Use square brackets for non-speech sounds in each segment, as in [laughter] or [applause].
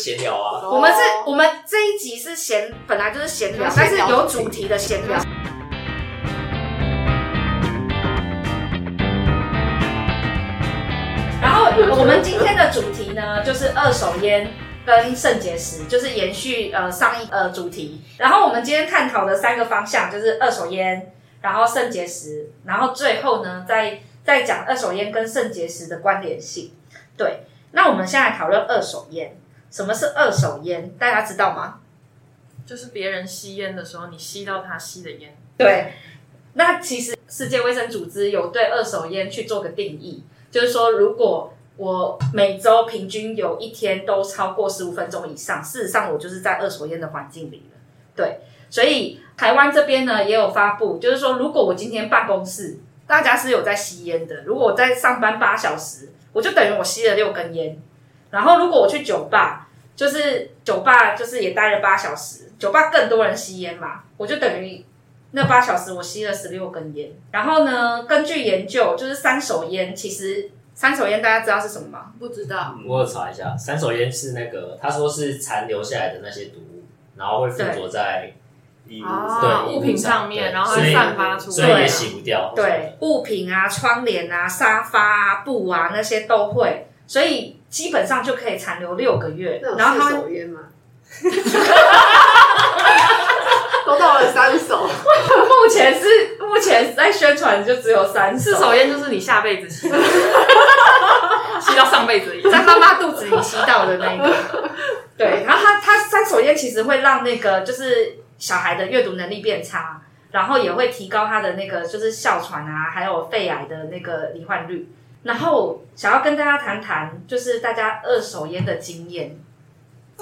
闲聊啊。我们是，我们这一集是闲，本来就是闲聊，但是有主题的闲聊。然后我们今天的主题呢，就是二手烟跟肾结石，就是延续呃上一呃主题。然后我们今天探讨的三个方向就是二手烟，然后肾结石，然后最后呢再再讲二手烟跟肾结石的关联性。对，那我们现在讨论二手烟。什么是二手烟？大家知道吗？就是别人吸烟的时候，你吸到他吸的烟。对，那其实世界卫生组织有对二手烟去做个定义，就是说，如果我每周平均有一天都超过十五分钟以上，事实上我就是在二手烟的环境里了。对，所以台湾这边呢也有发布，就是说，如果我今天办公室大家是有在吸烟的，如果我在上班八小时，我就等于我吸了六根烟。然后，如果我去酒吧，就是酒吧，就是也待了八小时，酒吧更多人吸烟嘛，我就等于那八小时我吸了十六根烟。然后呢，根据研究，就是三手烟，其实三手烟大家知道是什么吗？不知道，我有查一下，三手烟是那个他说是残留下来的那些毒物，然后会附着在衣对物品上面，然后会散发出，所以也洗不掉。对，物品啊、窗帘啊、沙发啊、布啊那些都会，所以。基本上就可以残留六个月，然后他手烟吗？都到了三手，目前是目前在宣传就只有三四手烟，就是你下辈子吸，[laughs] 吸到上辈子，在妈妈肚子里吸到的那个。[laughs] 对，然后他他三手烟其实会让那个就是小孩的阅读能力变差，然后也会提高他的那个就是哮喘啊，还有肺癌的那个罹患率。然后想要跟大家谈谈，就是大家二手烟的经验。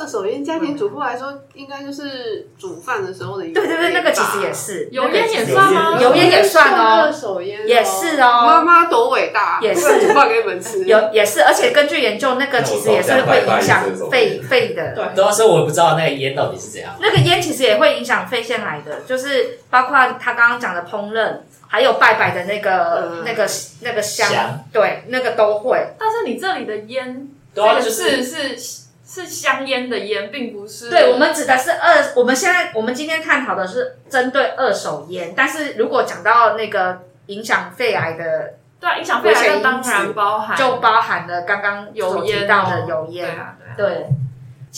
二手烟，家庭主妇来说，应该就是煮饭的时候的。对对对，那个其实也是油烟也算吗？油烟也算哦。二手烟也是哦。妈妈多伟大，也是煮饭给你们吃。有也是，而且根据研究，那个其实也是会影响肺肺的。对，主要是我不知道那个烟到底是怎样。那个烟其实也会影响肺腺癌的，就是包括他刚刚讲的烹饪。还有拜拜的那个、那个、那个香，对，那个都会。但是你这里的烟，这是是是香烟的烟，并不是。对，我们指的是二。我们现在我们今天探讨的是针对二手烟，但是如果讲到那个影响肺癌的，对，影响肺癌当然包含，就包含了刚刚有提到的油烟啊，对。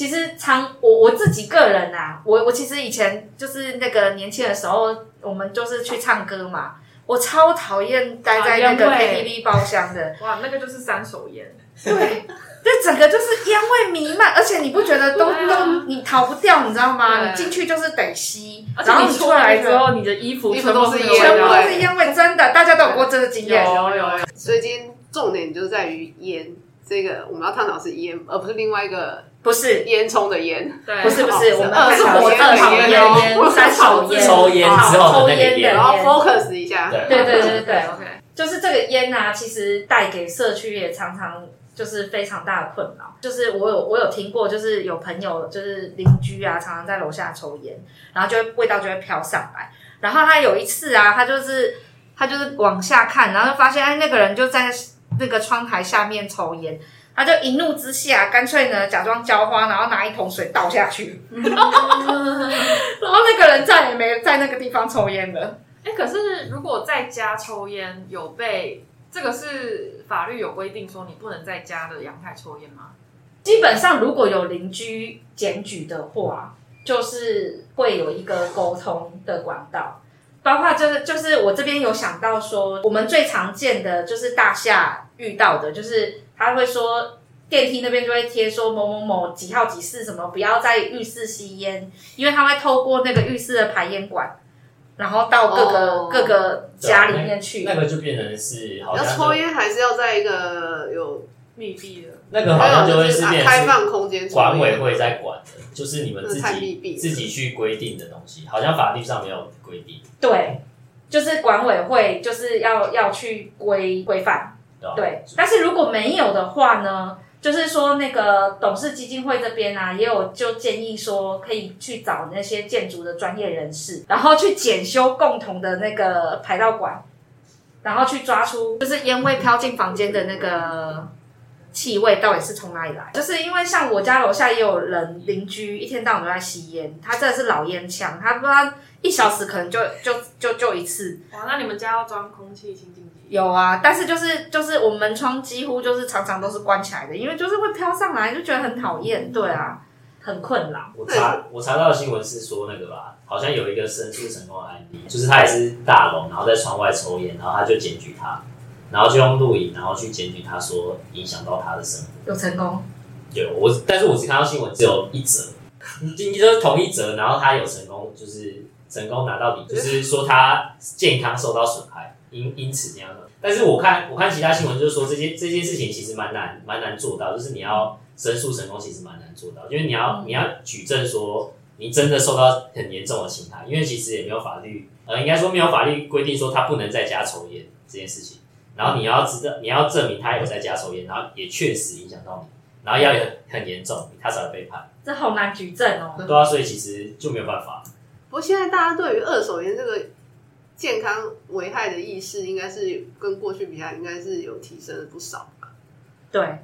其实常我我自己个人啊，我我其实以前就是那个年轻的时候，我们就是去唱歌嘛。我超讨厌待在那个 KTV 包厢的，哇，那个就是三手烟。对，这整个就是烟味弥漫，而且你不觉得都都你逃不掉，你知道吗？你进去就是得吸，然后你出来之后，你的衣服衣服都是烟，全部都是烟味，真的，大家都有过这个经验。有有有。所以今天重点就在于烟，这个我们要探讨是烟，而不是另外一个。不是。烟囱的烟，对，不是不是，我们二手烟的烟，三手烟，抽烟之后的那个烟，然后 focus 一下，对。对对对，OK，就是这个烟啊，其实带给社区也常常就是非常大的困扰。就是我有我有听过，就是有朋友就是邻居啊，常常在楼下抽烟，然后就会味道就会飘上来。然后他有一次啊，他就是他就是往下看，然后就发现哎，那个人就在那个窗台下面抽烟。他就一怒之下，干脆呢假装浇花，然后拿一桶水倒下去，[laughs] 然后那个人再也没在那个地方抽烟了。哎，可是如果在家抽烟，有被这个是法律有规定说你不能在家的阳台抽烟吗？基本上如果有邻居检举的话，就是会有一个沟通的管道，包括就是就是我这边有想到说，我们最常见的就是大厦遇到的就是。他会说电梯那边就会贴说某某某几号几室什么不要在浴室吸烟，因为他会透过那个浴室的排烟管，然后到各个各个家里面去。那个就变成是好，要抽烟还是要在一个有密闭的？那个好像就会是开放空间，管委会在管的，就是你们自己自己去规定的东西，好像法律上没有规定。对，就是管委会就是要要去规规范。对，但是如果没有的话呢？就是说，那个董事基金会这边啊，也有就建议说，可以去找那些建筑的专业人士，然后去检修共同的那个排道管，然后去抓出就是烟味飘进房间的那个气味到底是从哪里来？就是因为像我家楼下也有人邻居一天到晚都在吸烟，他真的是老烟枪，他不知道一小时可能就就就就一次。哇，那你们家要装空气清净机？有啊，但是就是就是我们门窗几乎就是常常都是关起来的，因为就是会飘上来，就觉得很讨厌。对啊，很困扰。我查我查到的新闻是说那个吧，好像有一个申诉成功的案例，就是他也是大龙，然后在窗外抽烟，然后他就检举他。然后就用录影，然后去检举他说影响到他的生活，有成功？有我，但是我只看到新闻只有一则，[laughs] 你你就是同一则，然后他有成功，就是成功拿到底，就是说他健康受到损害，因因此这样的。但是我看我看其他新闻，就是说这些这件事情其实蛮难蛮难做到，就是你要申诉成功，其实蛮难做到，因为你要你要举证说你真的受到很严重的侵害，因为其实也没有法律，呃，应该说没有法律规定说他不能在家抽烟这件事情。然后你要知道，你要证明他有在家抽烟，然后也确实影响到你，然后要很很严重，他才会被判。这好难举证哦。对啊，所以其实就没有办法。不过现在大家对于二手烟这个健康危害的意识，应该是跟过去比起来，应该是有提升了不少吧？对。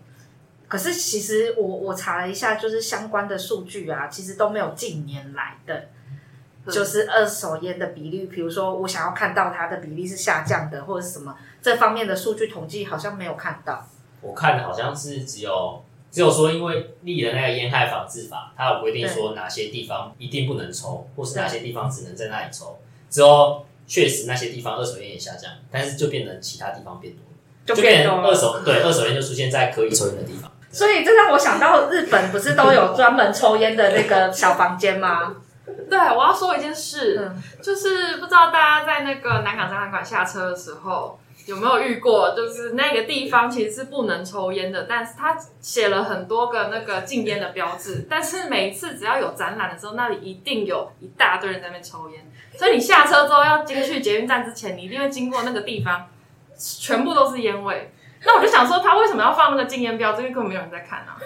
可是其实我我查了一下，就是相关的数据啊，其实都没有近年来的。就是二手烟的比例，比如说我想要看到它的比例是下降的，或者是什么这方面的数据统计，好像没有看到。我看好像是只有只有说，因为立了那个烟害防治法，它有规定说哪些地方一定不能抽，或是哪些地方只能在那里抽。之后确实那些地方二手烟也下降，但是就变成其他地方变多了，就变成二手对二手烟就出现在可以抽烟的地方。所以这让我想到日本不是都有专门抽烟的那个小房间吗？对，我要说一件事，就是不知道大家在那个南港展览馆下车的时候有没有遇过，就是那个地方其实是不能抽烟的，但是他写了很多个那个禁烟的标志，但是每一次只要有展览的时候，那里一定有一大堆人在那边抽烟，所以你下车之后要进去捷运站之前，你一定会经过那个地方，全部都是烟味。那我就想说，他为什么要放那个禁烟标志？因为根本没有人在看啊。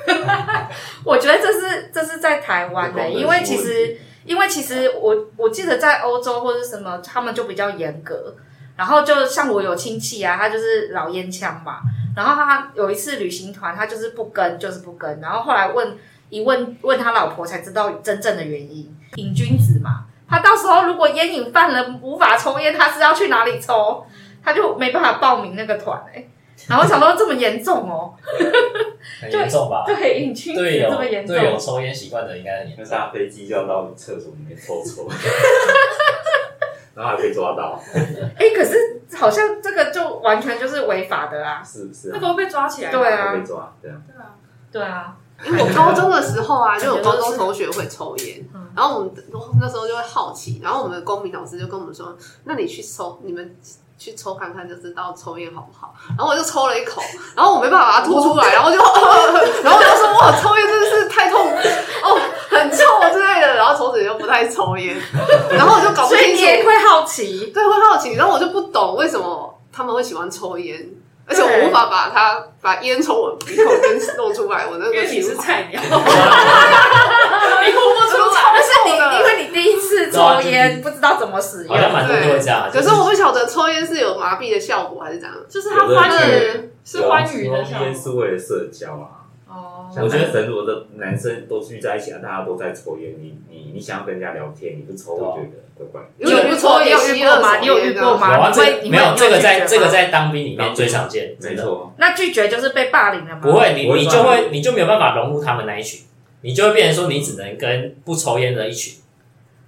[laughs] 我觉得这是这是在台湾的，因为其实。因为其实我我记得在欧洲或者什么，他们就比较严格。然后就像我有亲戚啊，他就是老烟枪嘛。然后他有一次旅行团，他就是不跟，就是不跟。然后后来问一问问他老婆，才知道真正的原因。瘾君子嘛，他到时候如果烟瘾犯了，无法抽烟，他是要去哪里抽？他就没办法报名那个团哎。然后想到这么严重哦，[laughs] 很严重吧？对，瘾君子这么严重，对有抽烟习惯的应该很严重。那搭飞机就要到厕所里面抽抽，然后还被抓到。哎，可是好像这个就完全就是违法的啊！是不是？那都被抓起来，对啊，被抓，对啊，对啊，对啊。因为我高中的时候啊，就有高中同学会抽烟，然后我们那时候就会好奇，然后我们的公民老师就跟我们说：“那你去抽，你们。”去抽看看就知道抽烟好不好，然后我就抽了一口，然后我没办法把它吐出来，然后就，[laughs] 然后我就说哇，抽烟真的是太痛，哦，很臭之然后从此就不太抽烟，然后我就搞不清楚，会好奇，对，会好奇，然后我就不懂为什么他们会喜欢抽烟，而且我无法把它把烟从我鼻孔跟弄出来，我那个你是菜鸟。抽烟不知道怎么使用，好像蛮多都会这样。可是我不晓得抽烟是有麻痹的效果还是怎样。就是他欢愉，是欢愉的效果。抽烟是为了社交啊。哦。我觉得很多的男生都聚在一起啊，大家都在抽烟，你你你想要跟人家聊天，你不抽，我觉得怪怪。你有抽也有遇过吗？你有遇过吗？有啊，没有这个在这个在当兵里面最常见，没错。那拒绝就是被霸凌了吗？不会，你你就会你就没有办法融入他们那一群，你就会变成说你只能跟不抽烟的一群，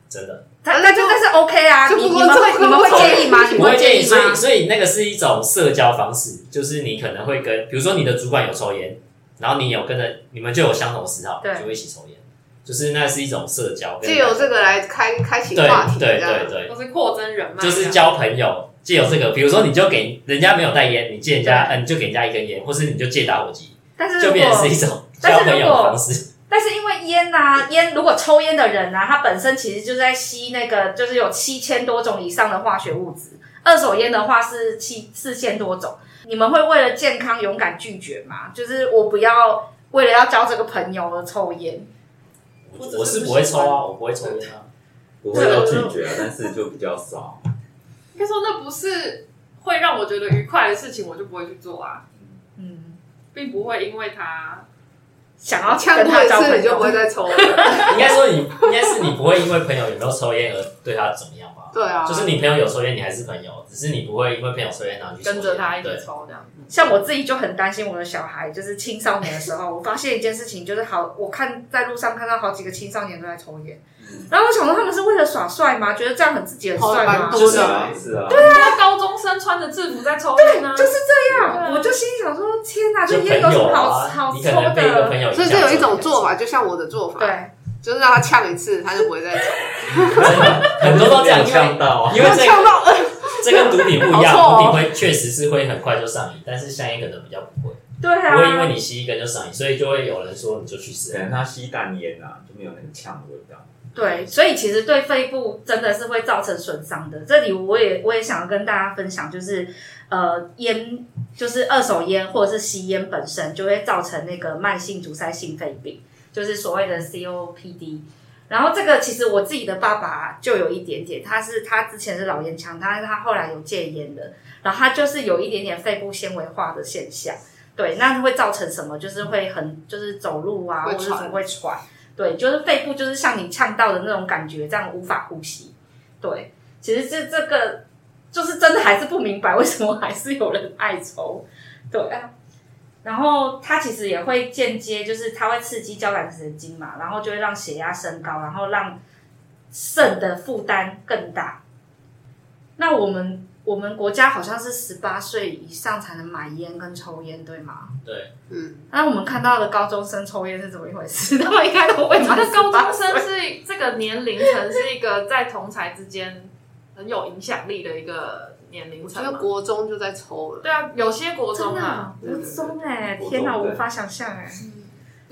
真的。那那就那是 OK 啊，你你们会你们会介意吗？不会介意，所以所以那个是一种社交方式，就是你可能会跟，比如说你的主管有抽烟，然后你有跟着，你们就有相同嗜好，就会一起抽烟，就是那是一种社交，借由这个来开开启话题，对对对，都是扩增人脉，就是交朋友，借由这个，比如说你就给人家没有带烟，你借人家，嗯，你就给人家一根烟，或是你就借打火机，但是就变成是一种 [laughs] 交朋友的方式。但是因为烟呐，烟如果抽烟的人呐，他本身其实就在吸那个，就是有七千多种以上的化学物质。二手烟的话是七四千多种。你们会为了健康勇敢拒绝吗？就是我不要为了要交这个朋友而抽烟。我是不会抽啊，我不会抽烟啊，不会要拒绝啊，但是就比较少。应该说那不是会让我觉得愉快的事情，我就不会去做啊。嗯。并不会因为他想要呛他交朋过一次，你就不会。再抽了。[laughs] 应该说你应该是你不会因为朋友有没有抽烟而对他怎么样吧？对啊，就是你朋友有抽烟，你还是朋友，只是你不会因为朋友抽烟然后去跟着他一起抽这样。像我自己就很担心我的小孩，就是青少年的时候，我发现一件事情，就是好，我看在路上看到好几个青少年都在抽烟，然后我想说他们是为了耍帅吗？觉得这样很自己很帅吗？就是的啊是啊，那高中生穿着制服在抽烟呢，就是这样，我就心里想说，天哪，这就烟有什么好好抽你可能被一个朋的？所以这有一种做法，就像我的做法，对，就是让他呛一次，他就不会再抽。[laughs] 很多都这样，呛到啊，因为这呛到，[laughs] 这跟毒品不一样，毒品会确实是会很快就上瘾，但是香烟可能比较不会，对啊，不会因为你吸一根就上瘾，所以就会有人说你就去试可。能他吸淡烟啊，就没有那个呛的味道。对，所以其实对肺部真的是会造成损伤的。这里我也我也想要跟大家分享，就是呃烟，就是二手烟或者是吸烟本身就会造成那个慢性阻塞性肺病，就是所谓的 COPD。然后这个其实我自己的爸爸就有一点点，他是他之前是老烟枪，他他后来有戒烟的，然后他就是有一点点肺部纤维化的现象。对，那会造成什么？就是会很就是走路啊，或者是会喘。对，就是肺部就是像你呛到的那种感觉，这样无法呼吸。对，其实这这个就是真的还是不明白为什么还是有人爱抽。对啊，然后它其实也会间接，就是它会刺激交感神经嘛，然后就会让血压升高，然后让肾的负担更大。那我们我们国家好像是十八岁以上才能买烟跟抽烟，对吗？对，嗯，那我们看到的高中生抽烟是怎么一回事？[laughs] 他们应该都会我觉得高中生是这个年龄层是一个在同才之间很有影响力的一个年龄我觉得层嘛。国中就在抽了。对啊，有些国中啊国中哎、天哪，我对无法想象哎、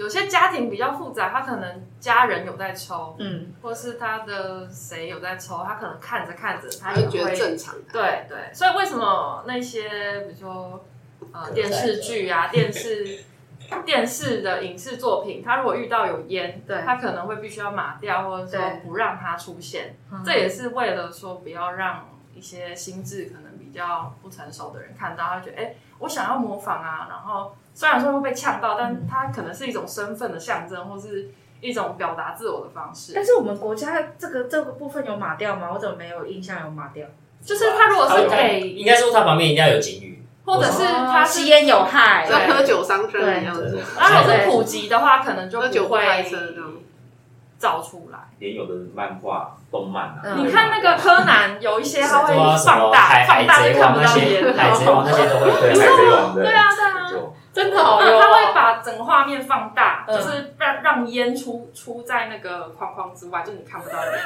有些家庭比较复杂，他可能家人有在抽，嗯，或是他的谁有在抽，他可能看着看着他他就觉得也会正常的，对对，所以为什么那些比如说呃可电视剧啊、[laughs] 电视电视的影视作品，他如果遇到有烟，对。他可能会必须要码掉，或者说不让它出现。嗯这也是为了说不要让一些心智可能比较不成熟的人看到，他会觉得哎、诶我想要模仿啊，然后虽然说会被呛到，但它可能是一种身份的象征，或是一种表达自我的方式。但是我们国家这个这个部分有码掉吗？我怎么没有印象有码掉？就是他如果是他给，应该说他旁边一定要有警语，或者是他吸烟有害，对喝酒伤身一样对的。然后是普及的话，可能就会开车这样照出来。连有的漫画、动漫啊，嗯你看那个柯南，有一些他会放大，放大就看不到王那些，烟。海贼王那些都会对海。贼王的，对啊，对啊，就真的好他有他会把整个画面放大，嗯。就是让让烟出出在那个框框之外，就你看不到烟。[laughs]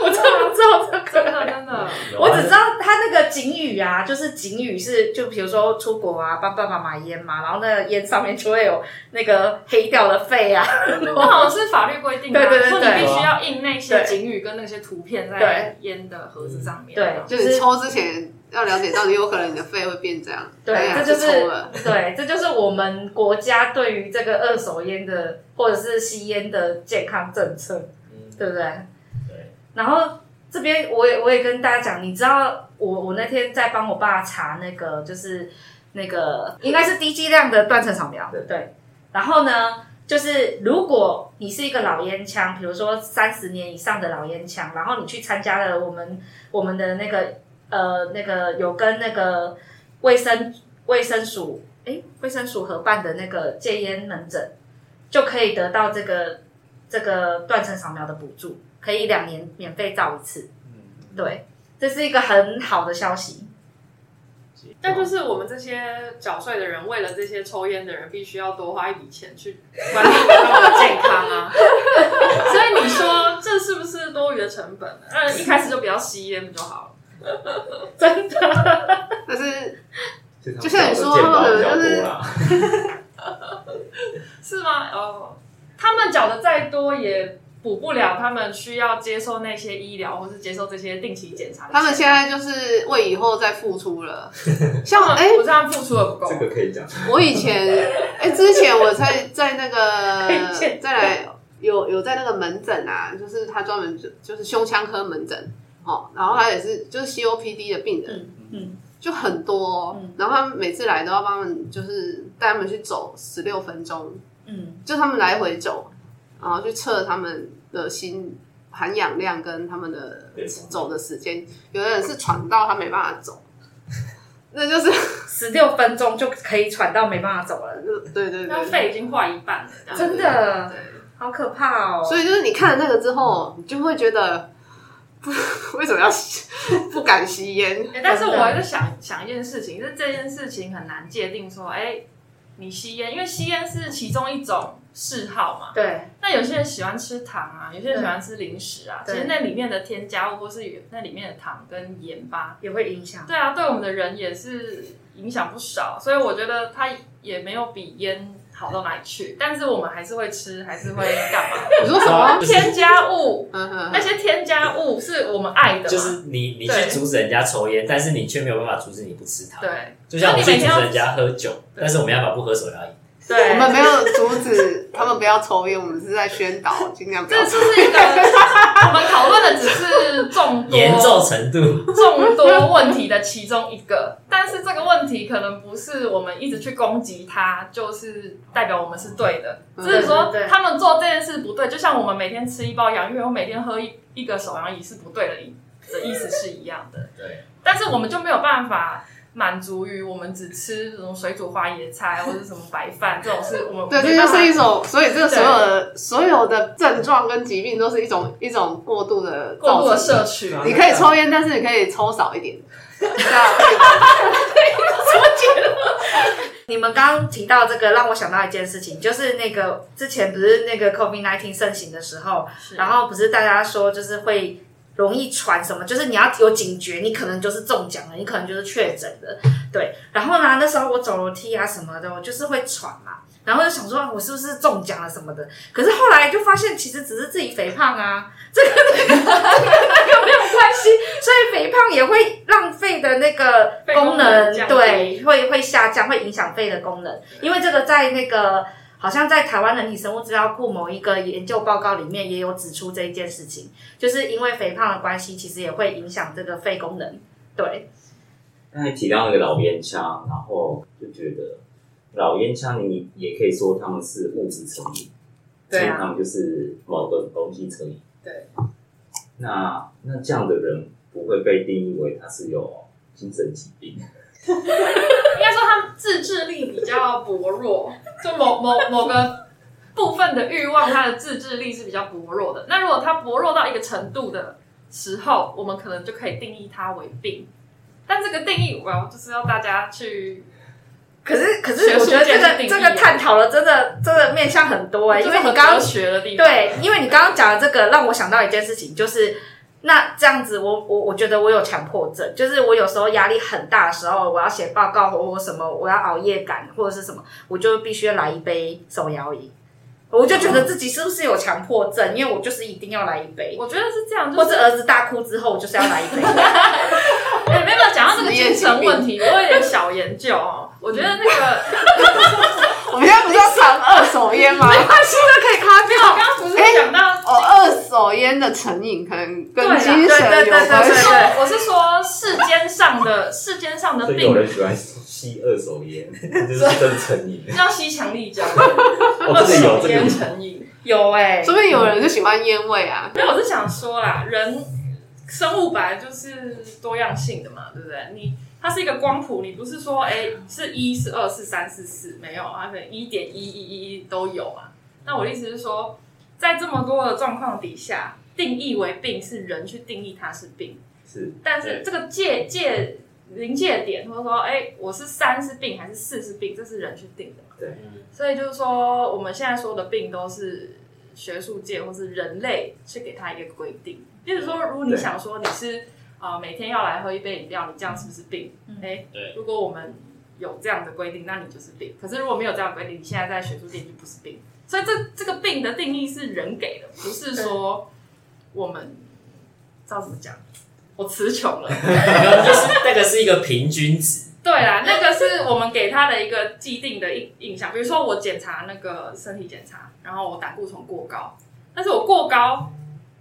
我真的不知道这真个。的真的，我只知道他那个警语啊，就是警语是，就比如说出国啊，帮爸爸买烟嘛，然后那个烟上面就会有那个黑掉的肺啊，那好像是法律规定的啊，对对对说你必须要印那些警语跟那些图片在对。烟的盒子上面。对就是抽之前要了解到底有可能你的肺会变这样，[laughs] 对这就是。[laughs] 对，这就是我们国家对于这个二手烟的或者是吸烟的健康政策，嗯对不对？对，然后这边我也我也跟大家讲，你知道我我那天在帮我爸查那个就是那个应该是低剂量的断层扫描，对对。然后呢，就是如果你是一个老烟枪，比如说三十年以上的老烟枪，然后你去参加了我们我们的那个呃那个有跟那个卫生卫生署诶卫生署合办的那个戒烟门诊，就可以得到这个这个断层扫描的补助，可以两年免费照一次。嗯对，这是一个很好的消息。但就是我们这些缴税的人，为了这些抽烟的人，必须要多花一笔钱去管理他们的健康啊。[laughs] 所以你说这是不是多余的成本呢？那一开始就不要吸烟不就好了？[laughs] 真的，可是就就像你说健保比较他们就是，[laughs] 是吗？哦，他们缴的再多也补不了他们需要接受那些医疗或是接受这些定期检查。他们现在就是为以后再付出了。[laughs] 像哎、我这样付出的不够这。个可以讲。我以前哎、之前我在在那个再来有有在那个门诊啊，就是他专门就就是胸腔科门诊哦，然后他也是就是 COPD 的病人，嗯嗯，就很多，然后他们每次来都要帮他们，就是带他们去走十六分钟，嗯，就他们来回走，然后去测他们的心含氧量跟他们的走的时间。有的人是喘到他没办法走，[laughs] 那就是十六分钟就可以喘到没办法走了。对对对，那肺已经坏一半了，真的，好可怕哦。所以就是你看了那个之后，你就会觉得。不，[laughs] 为什么要 [laughs] 不敢吸烟？[laughs] 但是我还是想想一件事情，是这件事情很难界定说，哎，你吸烟，因为吸烟是其中一种嗜好嘛。对。那有些人喜欢吃糖啊，有些人喜欢吃零食啊，其实那里面的添加物或是那里面的糖跟盐巴也会影响。对啊，对我们的人也是影响不少，所以我觉得它也没有比烟。好到哪里去？但是我们还是会吃，还是会干嘛？[laughs] 你说什么添加物？那些添加物是我们爱的。就是你，你去阻止人家抽烟，但是你却没有办法阻止你不吃它。对，就像我去阻止人家喝酒，但是我们要把不喝手摇饮。对，我们没有阻止 [laughs] 他们不要抽烟，我们是在宣导尽量不要。这是一个我们讨论的只是众多严重程度众多问题的其中一个，但是这个问题可能不是我们一直去攻击他，就是代表我们是对的。只是说他们做这件事不对，就像我们每天吃一包洋芋，我每天喝一一个手摇饮是不对的，的意思是一样的。对，但是我们就没有办法。满足于我们只吃这种水煮花野菜或者什么白饭这种是我们对，这就是一种，所以这个所有的所有的症状跟疾病都是一种一种过度的过度的摄取。你可以抽烟，但是你可以抽少一点。什么结论？你们刚刚提到这个，让我想到一件事情，就是那个之前不是那个 COVID nineteen 盛行的时候，然后不是大家说就是会。容易传什么？就是你要有警觉，你可能就是中奖了，你可能就是确诊的，对。然后呢，那时候我走楼梯啊什么的，我就是会喘嘛，然后就想说，我是不是中奖了什么的？可是后来就发现，其实只是自己肥胖啊，[laughs] 这个那个有没有关系？所以肥胖也会浪费的那个功能，对，会会下降，会影响肺的功能，因为这个在那个。好像在台湾人体生物资料库某一个研究报告里面也有指出这一件事情，就是因为肥胖的关系，其实也会影响这个肺功能。对。刚才提到那个老烟枪，然后就觉得老烟枪，你也可以说他们是物质成瘾，对他们就是某个东西成瘾。对。那那这样的人不会被定义为他是有精神疾病？[laughs] 应该说他自制力比较薄弱，就某某某个部分的欲望，它的自制力是比较薄弱的。那如果它薄弱到一个程度的时候，我们可能就可以定义它为病。但这个定义，我要就是要大家去。可是，可是我觉得这个这个探讨了，真的真的面向很多哎，因为你刚刚学的地方，对，因为你刚刚讲的这个，让我想到一件事情，就是。那这样子，我我我觉得我有强迫症，就是我有时候压力很大的时候，我要写报告或或什么，我要熬夜赶或者是什么，我就必须来一杯手摇饮。我就觉得自己是不是有强迫症，因为我就是一定要来一杯。我觉得是这样，或者儿子大哭之后，我就是要来一杯。[laughs] 哎，没有讲到这个精神问题，[laughs] 我有点小研究哦。我觉得那个。[laughs] 我们现在不是要谈二手烟吗？没关系的，可以卡掉。刚刚不是讲到哦，二手烟的成瘾可能跟精神有关系。我是说世间上的 [laughs] 世间上的病，有人喜欢吸二手烟，就是真成瘾。[laughs] 叫吸强力胶，二手烟成瘾有哎，说不定有人就喜欢烟味啊。没有，我是想说啦，人生物本来就是多样性的嘛，对不对？你。它是一个光谱，你不是说哎是一是二是三是四，没有啊，可能一点一一一都有啊。那我的意思是说，在这么多的状况底下，定义为病是人去定义它是病，是。但是这个界界临界点，或者说哎我是三是病还是四是病，这是人去定的嘛？对。所以就是说，我们现在说的病都是学术界或是人类去给他一个规定。比如说，如果你想说你是。啊，每天要来喝一杯饮料，你这样是不是病？哎，对。如果我们有这样的规定，那你就是病。可是如果没有这样规定，你现在在学术界就不是病。所以这这个病的定义是人给的，不是说我们知道怎么讲。我词穷了，就 [laughs] 是那个是一个平均值。对啦，那个是我们给他的一个既定的印印象。比如说我检查那个身体检查，然后我胆固醇过高，但是我过高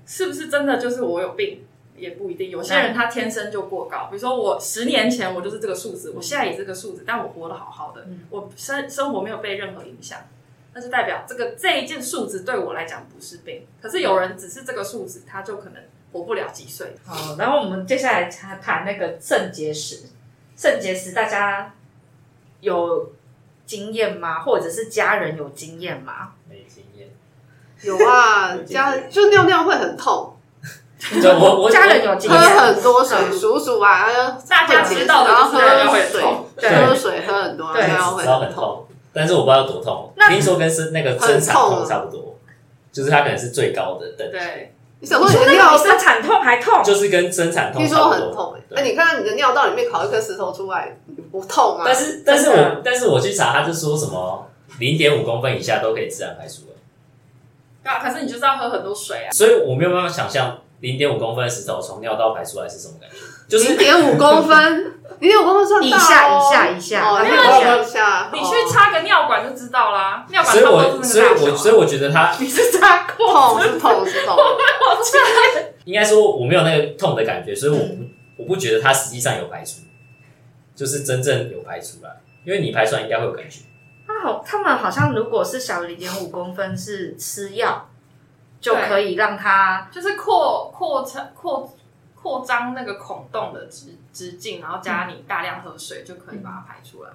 是不是真的就是我有病？也不一定。有些人他天生就过高，比如说我十年前我就是这个数字，我现在也这个数字，但我活得好好的，我生生活没有被任何影响，那就代表这个这一件数字对我来讲不是病。可是有人只是这个数字，他就可能活不了几岁。好，然后我们接下来谈谈那个肾结石。肾结石大家有经验吗？或者是家人有经验吗？没经验。有啊，[laughs] 家就尿尿会很痛。就我我家人有经验，喝很多水，数数啊，大家知道的，然后喝水，喝水喝很多，然后会很痛。但是我不知道多痛，听说跟生那个生产痛差不多，就是它可能是最高的等级。你想说你的尿生产痛还痛？就是跟生产痛听说很痛哎，你看到你的尿道里面烤一颗石头出来，不痛吗？但是但是我但是我去查，他就说什么零点五公分以下都可以自然排出。啊，可是你就是要喝很多水啊，所以我没有办法想象。零点五公分的石头从尿道排出来是什么感觉？就是零点五公分，[laughs] 零点五公分算大哦。一下一下一下，哦，一下。你去插个尿管就知道啦。尿管所以我所以我所以我觉得他你是插过，痛是痛是痛。[laughs] 应该说我没有那个痛的感觉，所以我不我不觉得它实际上有排出，就是真正有排出来。因为你排出来应该会有感觉。他好，他们好像如果是小于零点五公分是吃药。就可以让它就是扩扩成扩扩张那个孔洞的直直径，然后加你大量喝水就可以把它排出来。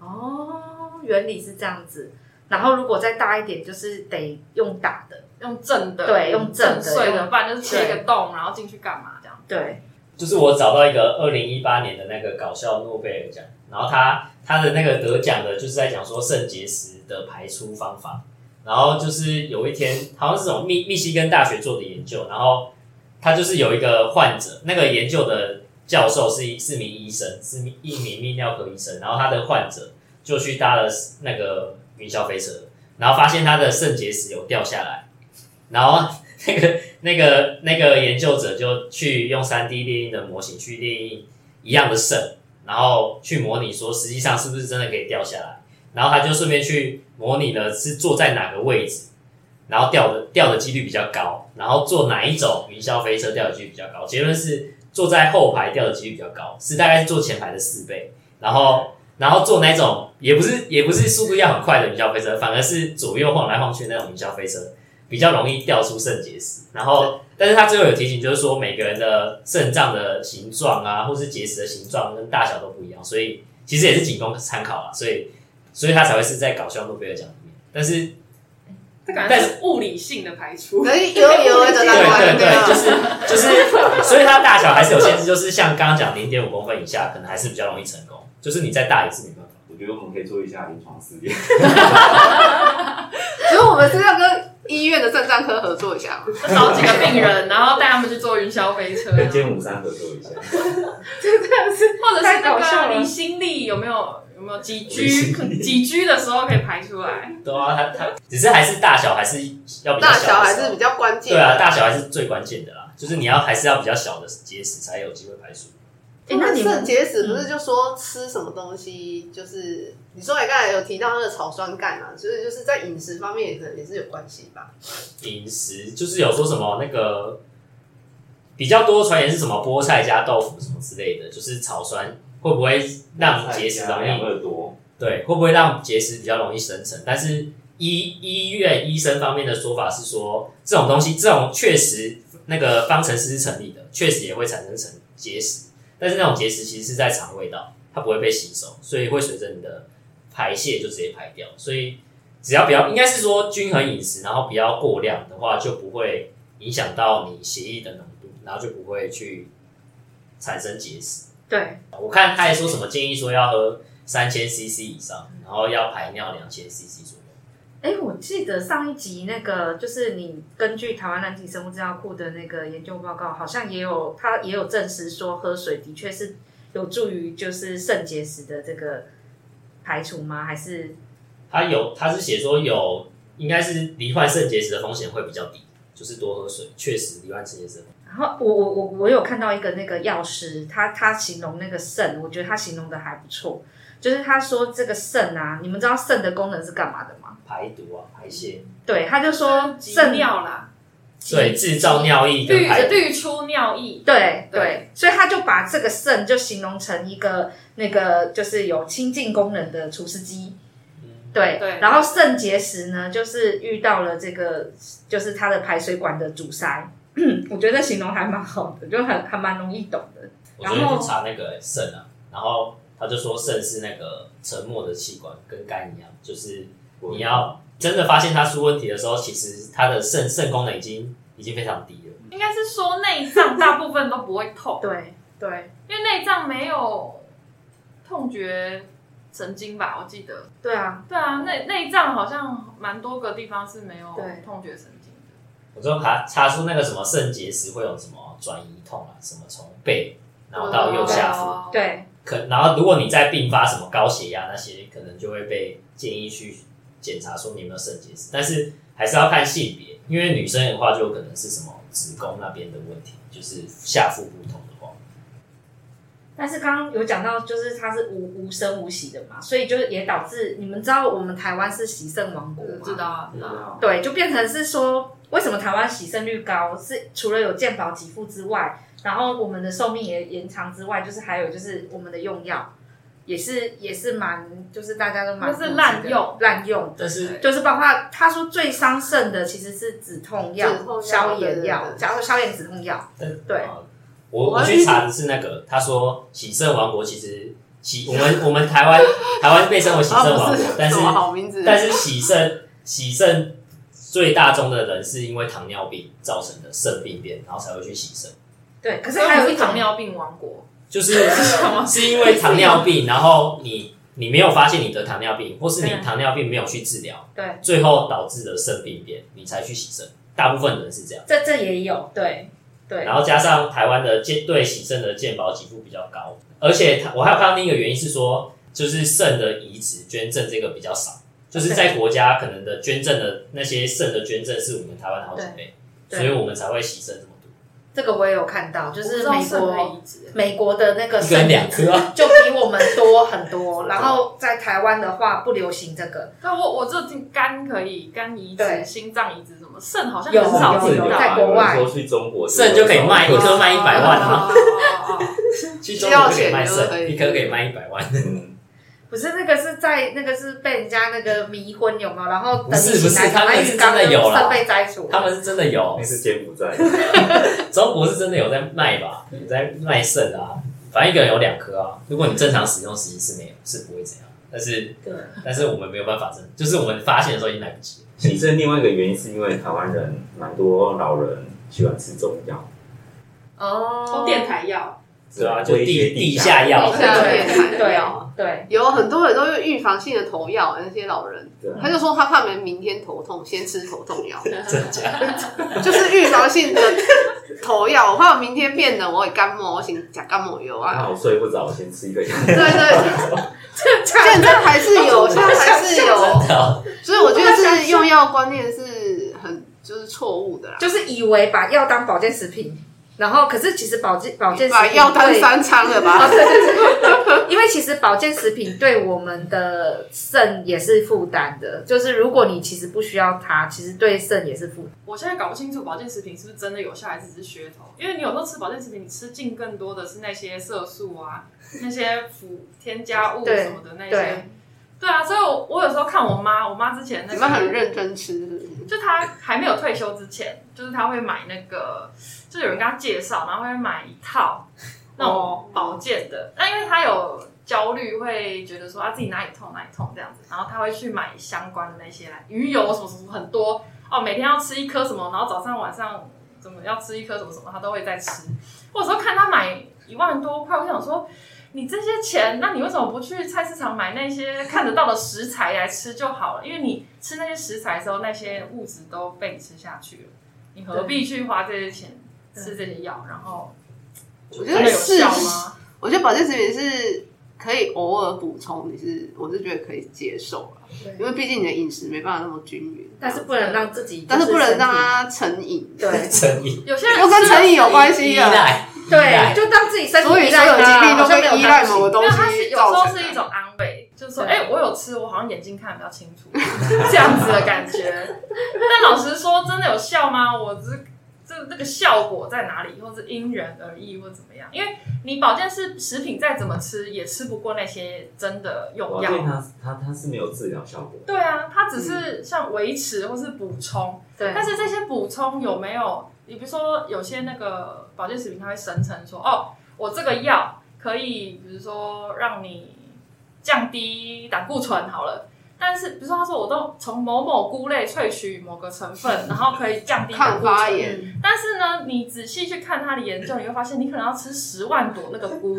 哦，原理是这样子。然后如果再大一点，就是得用打的，用正的，对，用正碎的，不然就是切一个洞，然后进去干嘛这样？对，就是我找到一个二零一八年的那个搞笑诺贝尔奖，然后他他的那个得奖的，就是在讲说肾结石的排出方法。然后就是有一天，好像是从密密西根大学做的研究，然后他就是有一个患者，那个研究的教授是一是名医生，是一名泌尿科医生，然后他的患者就去搭了那个云霄飞车，然后发现他的肾结石有掉下来，然后那个那个 [laughs] 那个研究者就去用三 D 列印的模型去列印一样的肾，然后去模拟说实际上是不是真的可以掉下来。然后他就顺便去模拟的是坐在哪个位置，然后掉的掉的几率比较高，然后坐哪一种云霄飞车掉的几率比较高。结论是坐在后排掉的几率比较高，是大概是坐前排的四倍。然后然后坐哪种也不是也不是速度要很快的云霄飞车，反而是左右晃来晃去那种云霄飞车比较容易掉出肾结石。然后但是他最后有提醒，就是说每个人的肾脏的形状啊，或是结石的形状跟大小都不一样，所以其实也是仅供参考啊。所以。所以他才会是在搞笑诺贝尔奖里面，但是这感觉是物理性的排出，有有有的，对对对，就是就是，所以它大小还是有限制，就是像刚刚讲零点五公分以下，可能还是比较容易成功，就是你再大也是没办法。我觉得我们可以做一下临床试验，所以我们是要跟医院的肾脏科合作一下，找几个病人，然后带他们去坐云霄飞车，跟歼五三合作一下，真的是，或者是那个离心力有没有？有没有几居几居的时候可以排出来？对啊，它它只是还是大小还是要比大小还是比较关键。对啊，大小还是最关键的啦，就是你要还是要比较小的结石才有机会排出。哎，那肾结石不是就说吃什么东西？就是你说你刚才有提到那个草酸钙嘛，所以就是在饮食方面也可能也是有关系吧？饮食就是有说什么那个比较多传言是什么菠菜加豆腐什么之类的，就是草酸。会不会让结石容易？对，会不会让结石比较容易生成？但是医医院医生方面的说法是说，这种东西，这种确实那个方程式是成立的，确实也会产生成结石。但是那种结石其实是在肠胃道，它不会被吸收，所以会随着你的排泄就直接排掉。所以只要不要，应该是说均衡饮食，然后不要过量的话，就不会影响到你血液的浓度，然后就不会去产生结石。对，我看他还说什么建议说要喝三千 CC 以上，然后要排尿两千 CC 左右。哎，我记得上一集那个就是你根据台湾南极生物资料库的那个研究报告，好像也有他也有证实说喝水的确是有助于就是肾结石的这个排除吗？还是他有他是写说有应该是罹患肾结石的风险会比较低，就是多喝水，确实罹患肾结石。然后我我我我有看到一个那个药师，他他形容那个肾，我觉得他形容的还不错。就是他说这个肾啊，你们知道肾的功能是干嘛的吗？排毒啊，排泄。对，他就说肾尿啦，对制造尿液跟滤排滤出尿液，对对对，所以他就把这个肾就形容成一个那个就是有清净功能的除湿机。对，对然后肾结石呢，就是遇到了这个，就是它的排水管的阻塞。[clears throat] 我觉得形容还蛮好的，就很还蛮容易懂的。我昨天去查那个肾啊，然后他就说肾是那个沉默的器官，跟肝一样，就是你要真的发现它出问题的时候，其实它的肾肾功能已经已经非常低了。应该是说内脏大部分都不会痛，对对因为内脏没有痛觉神经吧，我记得。对啊，对啊，内内脏好像蛮多个地方是没有对痛觉神经的。我说查查出那个什么肾结石会有什么转移痛啊，什么从背然后到右下腹，哦对可然后如果你再并发什么高血压那些，可能就会被建议去检查说你有没有肾结石，但是还是要看性别，因为女生的话就有可能是什么子宫那边的问题，就是下腹部痛。但是刚刚有讲到，就是它是无无声无息的嘛，所以就是也导致你们知道我们台湾是喜盛王国吗？知道啊，知道啊。对，就变成是说，为什么台湾喜盛率高？是除了有健保给付之外，然后我们的寿命也延长之外，就是还有就是我们的用药也是也是蛮，就是大家都蛮就是滥用滥用，但是就是包括他说最伤肾的其实是止痛药消炎药，对假如消炎止痛药，对呃我我去查的是那个，他说喜肾王国其实喜我们我们台湾台湾被称为喜肾王啊是，国但是好名字，但是喜肾喜肾最大宗的人是因为糖尿病造成的肾病变，然后才会去喜肾，对，可是还有一糖尿病王国，就是 [laughs] 是因为糖尿病，然后你你没有发现你得糖尿病，或是你糖尿病没有去治疗，对，最后导致的肾病变，你才去洗肾。大部分人是这样，这这也有，对对。然后加上台湾的健对洗肾的健保给付比较高，而且它我还有看到另一个原因是说，就是肾的移植捐赠这个比较少，就是在国家可能的捐赠的那些肾的捐赠是我们台湾好几倍，所以我们才会洗肾这么多，这个我也有看到，就是美国移植。美国的那个一个人肾两颗啊，就比我们多很多，[laughs] 然后在台湾的话不流行这个，那，我我这听肝可以，肝移植、心脏移植肾好像有很少有有听到。在国外有人说去中国肾就可以卖一颗卖一百万啊哦哦哦哦去中国就可以卖肾，需要钱就可以一颗可以卖一百万。嗯，不是那个是在那个是被人家那个迷昏有没有？然后等不是你醒来不是他们是真的有啦肾被摘除，他们是真的有那，是柬埔寨，[laughs] 中国是真的有在卖吧？有在卖肾啊，反正一个人有两颗啊。如果你正常使用，实际是没有，是不会这样。但是，对但是我们没有办法真，就是我们发现的时候已经来不及了。洗肾另外一个原因是因为台湾人蛮多老人喜欢吃中药，哦。哦，电台药，是啊，就一些地地下药。地，下对电台对药对。有很多人都用预防性的投药，那些老人，对他就说他怕明明天头痛，先吃头痛药，[laughs] 真假？[laughs] 就是预防性的投药。我怕我明天变冷，我会感冒，我先加感冒药啊。那我睡不着，我先吃一个药。对对，现在还是有，现在还是有，所以我觉得是用药观念是很就是错误的啦。就是以为把药当保健食品，然后可是其实保健保健食把品把药当三餐了 [laughs] 哦，吧？对对对对对，因为其实保健食品对我们的肾也是负担的，就是如果你其实不需要它，其实对肾也是负担。我现在搞不清楚保健食品是不是真的有效，还是只是噱头。因为你有时候吃保健食品，你吃进更多的是那些色素啊，那些辅添加物什么的那对些。对啊，所以我我有时候看我妈，我妈之前那你们很个，认真吃，是是就她还没有退休之前，就是她会买那个，就有人跟她介绍，然后会买一套那种保健的。那因为他有焦虑，会觉得说啊自己哪里痛哪里痛这样子，然后他会去买相关的那些来鱼油什么什么很多哦，每天要吃一颗什么，然后早上晚上怎么要吃一颗什么什么，他都会在吃。或者说看他买一万多块，我想说。你这些钱，那你为什么不去菜市场买那些看得到的食材来吃就好了？因为你吃那些食材的时候，那些物质都被你吃下去了，你何必去花这些钱吃这些药？然后我觉得是效吗？我觉得保健食品是可以偶尔补充，你是我是觉得可以接受了，因为毕竟你的饮食没办法那么均匀，但是不能让自己，但是不能让它成瘾，对 [laughs] 成瘾、有些人又跟成瘾有关系依的。赖、对，就当自己身体所以所有疾病都跟依赖某个东西有时候。是一种安慰，就就是说，哎，我有吃，我好像眼睛看比较清楚，[laughs] 这样子的感觉。但老实说，真的有效吗？我只。这这个效果在哪里，或是因人而异，或怎么样？因为你保健是食品再怎么吃，也吃不过那些真的用药。它它它是没有治疗效果。对啊，它只是像维持或是补充。对。但是这些补充有没有？你比如说，有些那个保健食品，它会声称说：“哦，我这个药可以，比如说让你降低胆固醇。”好了。但是，比如说，他说我都从某某菇类萃取某个成分，然后可以降低抗发炎。但是呢，你仔细去看他的研究，你会发现，你可能要吃十万朵那个菇，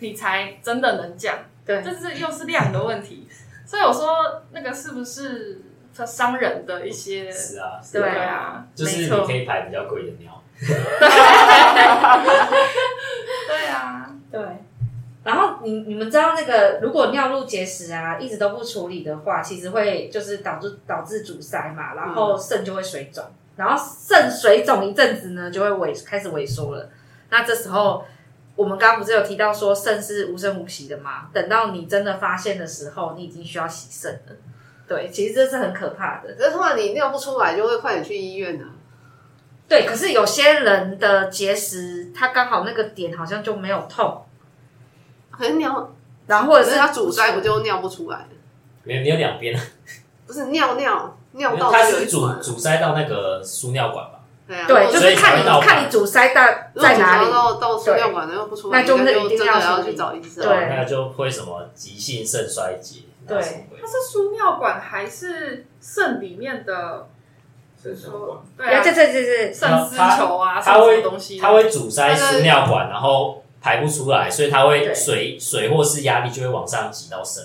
你才真的能降。对，这是又是量的问题。所以我说，那个是不是商人的一些？是啊，对啊，就是你可以排比较贵的尿。[laughs] 对啊，对。然后你你们知道那个，如果尿路结石啊，一直都不处理的话，其实会就是导致导致阻塞嘛，然后肾就会水肿，然后肾水肿一阵子呢，就会萎开始萎缩了。那这时候我们刚刚不是有提到说肾是无声无息的嘛？等到你真的发现的时候，你已经需要洗肾了。对，其实这是很可怕的。那话你尿不出来，就会快点去医院呢。对，可是有些人的结石，他刚好那个点好像就没有痛。可尿，然后或者是他阻塞，不就尿不出来？没有，你有两边不是尿尿尿道，它是阻阻塞到那个输尿管吧？对啊，对，就是看你看你阻塞到在哪里，到到输尿管的又不出来，那就是一定要去找医生。对，那就会什么急性肾衰竭。对，它是输尿管还是肾里面的肾小管？对啊，这这这这肾丝球啊，它会东西，它会阻塞输尿管，然后。排不出来，所以它会水水或是压力就会往上挤到肾，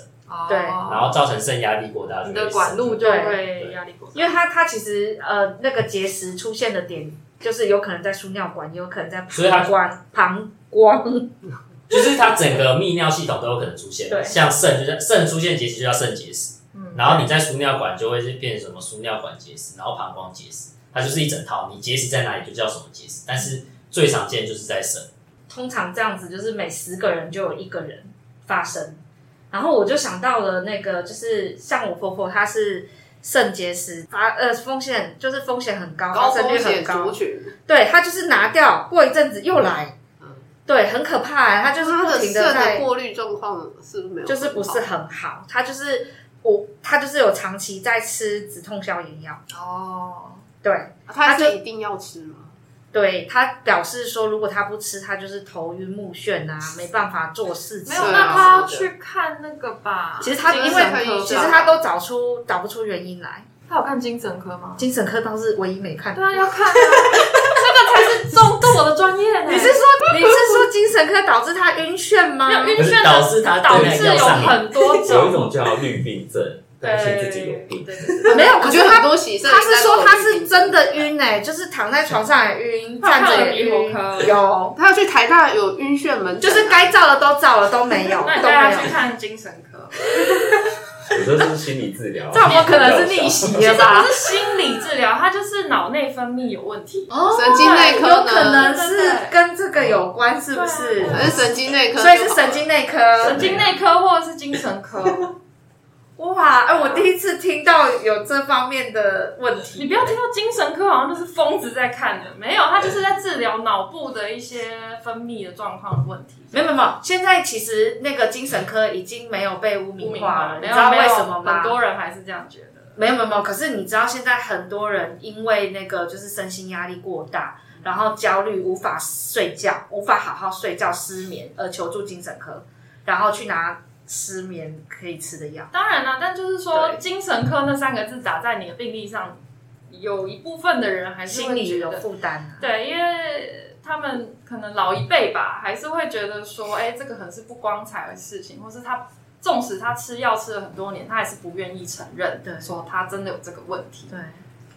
对，然后造成肾压力过大，你的管路就会压力过大。因为它它其实呃那个结石出现的点，就是有可能在输尿管，也有可能在膀胱，膀胱，[laughs] 就是它整个泌尿系统都有可能出现。对，像肾就是肾出现结石就叫肾结石，嗯，然后你在输尿管就会是变成什么输尿管结石，然后膀胱结石，它就是一整套。你结石在哪里就叫什么结石，但是最常见就是在肾。通常这样子就是每十个人就有一个人发生，然后我就想到了那个，就是像我婆婆，她是肾结石，发呃风险就是风险很高，发生率很高。对，她就是拿掉，过一阵子又来，对，很可怕。她就是不停的在过滤状况是不是没有，就是不是很好。她就是我，她就是有长期在吃止痛消炎药。哦，对，她就一定要吃吗？对他表示说，如果他不吃，他就是头晕目眩啊，没办法做事情。没有，那他要去看那个吧。其实他因为其实他都找出找不出原因来。他有看精神科吗？精神科倒是唯一没看。对啊，要看啊，这个才是重度我的专业呢。你是说你是说精神科导致他晕眩吗？晕眩导致他导致有很多种，有一种叫绿病症。担心自己有病，[laughs] 没有。我觉得很多喜他是说他是真的晕哎，就是躺在床上也晕，[laughs] 站着也晕。有，他要去台大有晕眩门，就是该照的都照了，都没有，都没有。去看精神科，有的是心理治疗，这怎么可能是逆袭的吧？是心理治疗，他就是脑内分泌有问题。哦，神经内科有可能是跟这个有关，是不是？是神经内科，所以是神经内科，神经内科或者是精神科。哇！哎，我第一次听到有这方面的问题。你不要听到精神科好像都是疯子在看的，没有，他就是在治疗脑部的一些分泌的状况的问题。没有没有，现在其实那个精神科已经没有被污名化了，你知道为什么吗？很多人还是这样觉得。没有没有没有，可是你知道现在很多人因为那个就是身心压力过大，然后焦虑无法睡觉，无法好好睡觉，失眠而求助精神科，然后去拿。失眠可以吃的药，当然啦，但就是说精神科那三个字打在你的病历上，有一部分的人还是心里有负担。对，因为他们可能老一辈吧，还是会觉得说，哎，这个很是不光彩的事情，或是他纵使他吃药吃了很多年，他还是不愿意承认，对，说他真的有这个问题。对，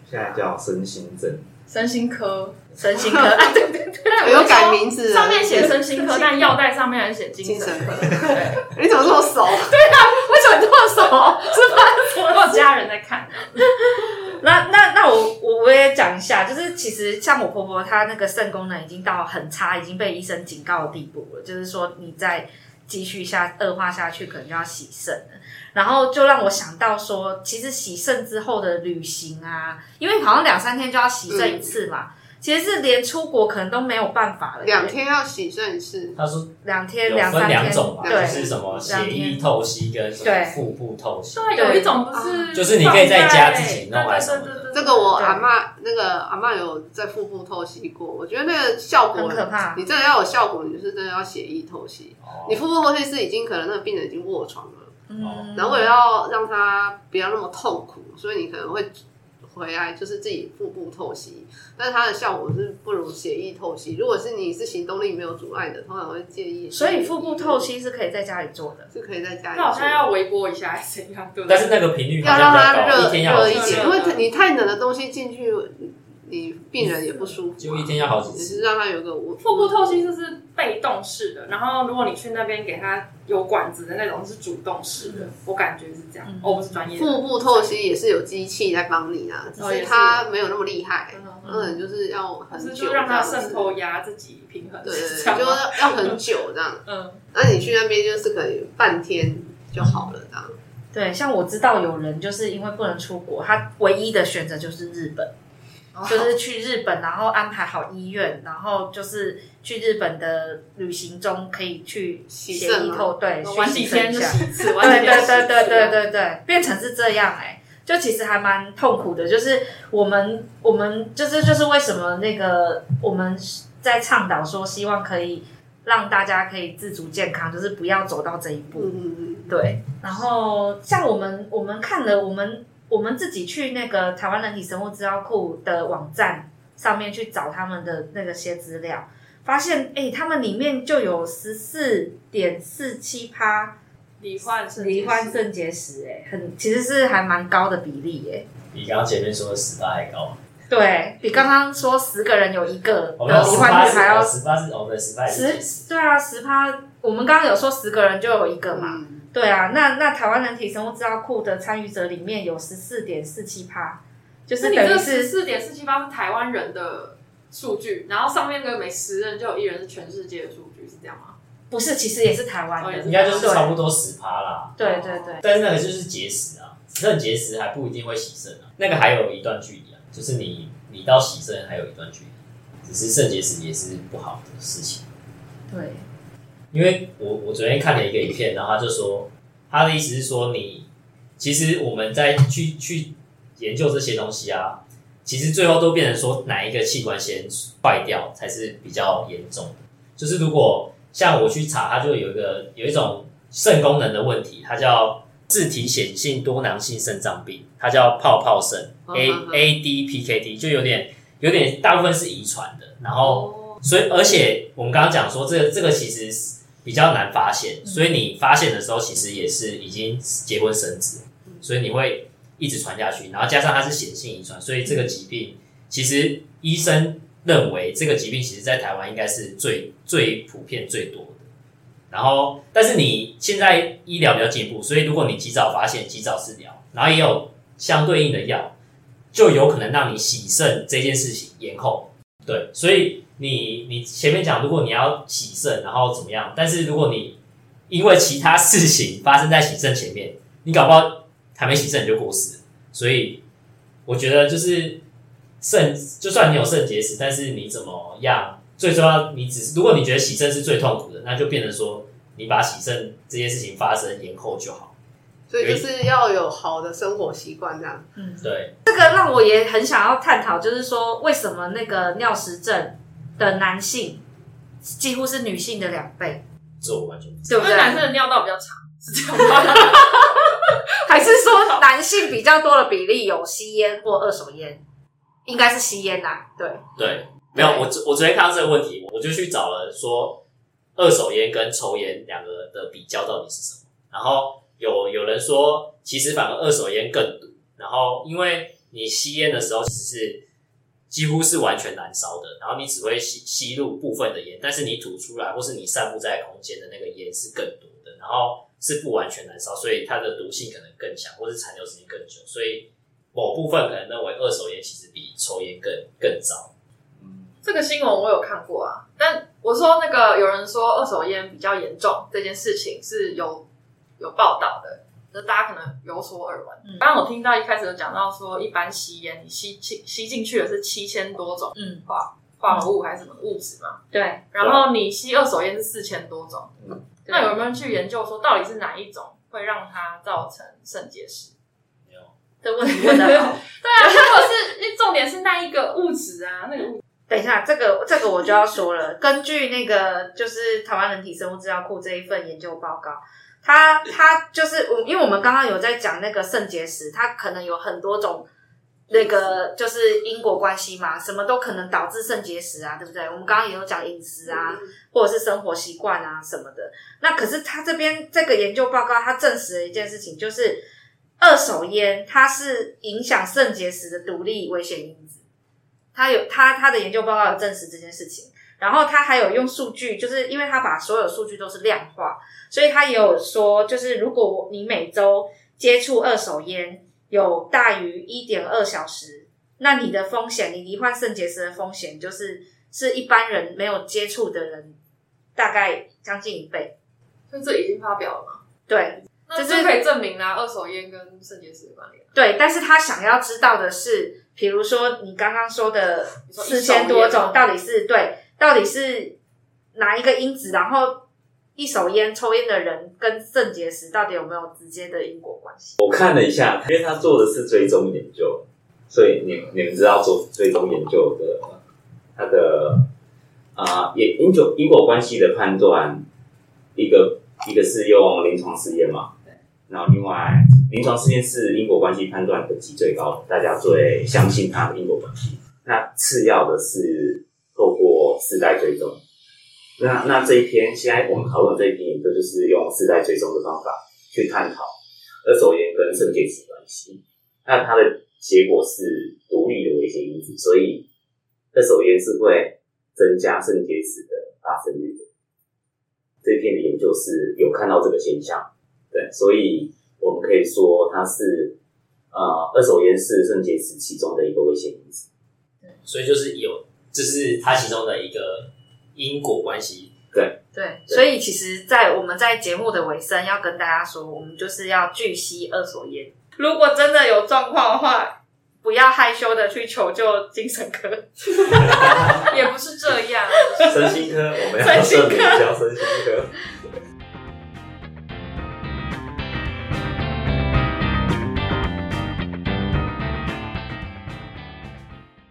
现在叫身心症。身心科，身心科，[laughs] 对对对，有改名字，上面写身心科，[laughs] 但药袋上面还写精神科。对，[laughs] 你怎么这么熟？[laughs] 对啊，为什么这么熟？是吧？我有家人在看。那那那我我我也讲一下，就是其实像我婆婆，她那个肾功能已经到很差，已经被医生警告的地步了。就是说你再继续下恶化下去，可能就要洗肾了。然后就让我想到说，其实洗肾之后的旅行啊，因为好像两三天就要洗肾一次嘛。其实是连出国可能都没有办法了。两天要洗肾一次。他说两天两三两种吧，对，是什么血液透析跟什么腹部透析。对，有一种不是，就是你可以在家自己弄来什么的。这个我阿妈那个阿妈有在腹部透析过，我觉得那个效果很可怕。你真的要有效果，你就是真的要血液透析。你腹部透析是已经可能那个病人已经卧床了，嗯，然后为了要让他不要那么痛苦，所以你可能会。回来就是自己腹部透析，但是它的效果是不如血液透析。如果是你是行动力没有阻碍的，通常会建议。所以腹部透析是可以在家里做的，是可以在家里。那好像要微波一下还是怎样？对。但是那个频率要让它热热一点，因为你太冷的东西进去。你病人也不舒服，就一天要好几次，只是让他有个腹部透析就是被动式的，然后如果你去那边给他有管子的那种是主动式的，我感觉是这样，我不是专业。腹部透析也是有机器在帮你啊，只是它没有那么厉害，嗯，就是要很久让它渗透压自己平衡，对对对，就要很久这样，嗯，[laughs] 那你去那边就是可以半天就好了这样。对，像我知道有人就是因为不能出国，他唯一的选择就是日本。就是去日本，然后安排好医院，然后就是去日本的旅行中可以去写一透，对，[laughs] 玩几天就洗一次，对对对对对对对，变成是这样哎，就其实还蛮痛苦的。就是我们我们就是就是为什么那个我们在倡导说，希望可以让大家可以自主健康，就是不要走到这一步。嗯嗯对。然后像我们我们看了我们。我们自己去那个台湾人体生物资料库的网站上面去找他们的那个些资料，发现哎，他们里面就有十四点四七趴罹患罹患肾结石，哎，很其实是还蛮高的比例，哎，比刚刚前面说的十八还高，对比刚刚说十个人有一个的罹患率还要十八是哦对十八十对啊十趴，我们刚刚有说十个人就有一个嘛。对啊，那那台湾人体生物资料库的参与者里面有十四点四七趴，就是等于是十四点四七趴是台湾人的数据，然后上面那个每十人就有一人是全世界的数据，是这样吗？不是，其实也是台湾的，应该就是差不多十趴啦。对对对，但是那个就是结石啊，肾结石还不一定会洗肾啊，那个还有一段距离啊，就是你你到洗肾还有一段距离，只是肾结石也是不好的事情。对。因为我我昨天看了一个影片，然后他就说，他的意思是说，你其实我们在去去研究这些东西啊，其实最后都变成说哪一个器官先坏掉才是比较严重的。就是如果像我去查，它就有一个有一种肾功能的问题，它叫自体显性多囊性肾脏病，它叫泡泡肾 A A D P K T，就有点有点大部分是遗传的。然后所以而且我们刚刚讲说，这个这个其实。比较难发现，所以你发现的时候，其实也是已经结婚生子，所以你会一直传下去。然后加上它是显性遗传，所以这个疾病其实医生认为这个疾病其实在台湾应该是最最普遍最多的。然后，但是你现在医疗比较进步，所以如果你及早发现、及早治疗，然后也有相对应的药，就有可能让你洗肾这件事情延后。对，所以。你你前面讲，如果你要洗肾，然后怎么样？但是如果你因为其他事情发生在洗肾前面，你搞不好还没洗肾你就过世。所以我觉得就是肾，就算你有肾结石，但是你怎么样？最重要，你只是如果你觉得洗肾是最痛苦的，那就变成说你把洗肾这件事情发生延后就好。所以就是要有好的生活习惯，这样。嗯，对。这个让我也很想要探讨，就是说为什么那个尿石症。的男性几乎是女性的两倍，这我完全不知对不对？男生的尿道比较长，是这样吗？[laughs] 还是说男性比较多的比例有吸烟或二手烟？应该是吸烟呐，对对，没有我我昨天看到这个问题，我就去找了说二手烟跟抽烟两个的比较到底是什么，然后有有人说其实反而二手烟更毒，然后因为你吸烟的时候其实是。几乎是完全燃烧的，然后你只会吸吸入部分的烟，但是你吐出来或是你散布在空间的那个烟是更多的，然后是不完全燃烧，所以它的毒性可能更强，或是残留时间更久。所以某部分可能认为二手烟其实比抽烟更更糟。嗯这个新闻我有看过啊，但我说那个有人说二手烟比较严重这件事情是有有报道的，就大家可能有所耳闻。刚刚我听到一开始有讲到说，一般吸烟你吸吸吸进去的是七千多种嗯化化合物还是什么物质嘛？对。然后你吸二手烟是四千多种，那有没有去研究说到底是哪一种会让它造成肾结石？没有，这问题问的好。[laughs] 对啊，如果是重点是那一个物质啊，那个物。等一下，这个这个我就要说了。根据那个就是台湾人体生物资料库这一份研究报告，它它就是我，因为我们刚刚有在讲那个肾结石，它可能有很多种那个就是因果关系嘛，什么都可能导致肾结石啊，对不对？我们刚刚也有讲饮食啊，或者是生活习惯啊什么的。那可是他这边这个研究报告，他证实了一件事情，就是二手烟它是影响肾结石的独立危险因子。他有他他的研究报告有证实这件事情，然后他还有用数据，就是因为他把所有数据都是量化，所以他也有说，就是如果你每周接触二手烟有大于一点二小时，那你的风险，你罹患肾结石的风险，就是是一般人没有接触的人大概将近一倍。所以这已经发表了吗？对，这是可以证明啊，二手烟跟肾结石的关联。对，但是他想要知道的是。比如说，你刚刚说的四千多种，到底是对，到底是哪一个因子？然后一手烟抽烟的人跟肾结石到底有没有直接的因果关系？我看了一下，因为他做的是追踪研究，所以你你们知道做追踪研究的他的啊，也因果因果关系的判断，一个一个是用临床实验嘛。然后，另外，临床试验是因果关系判断等级最高，大家最相信它的因果关系。那次要的是世代追踪。那那这一篇，现在我们讨论这一篇研究，就是用世代追踪的方法去探讨二手烟跟肾结石关系。那它的结果是独立的危险因子，所以二手烟是会增加肾结石的发生率的。这篇的研究是有看到这个现象。对，所以我们可以说它是呃，二手烟是肾结石其中的一个危险因子。对，所以就是有，这是它其中的一个因果关系。对对，所以其实，在我们在节目的尾声要跟大家说，我们就是要拒吸二手烟。如果真的有状况的话，不要害羞的去求救精神科，[laughs] 也不是这样，[laughs] 身心科，我们要身心科，叫身心科。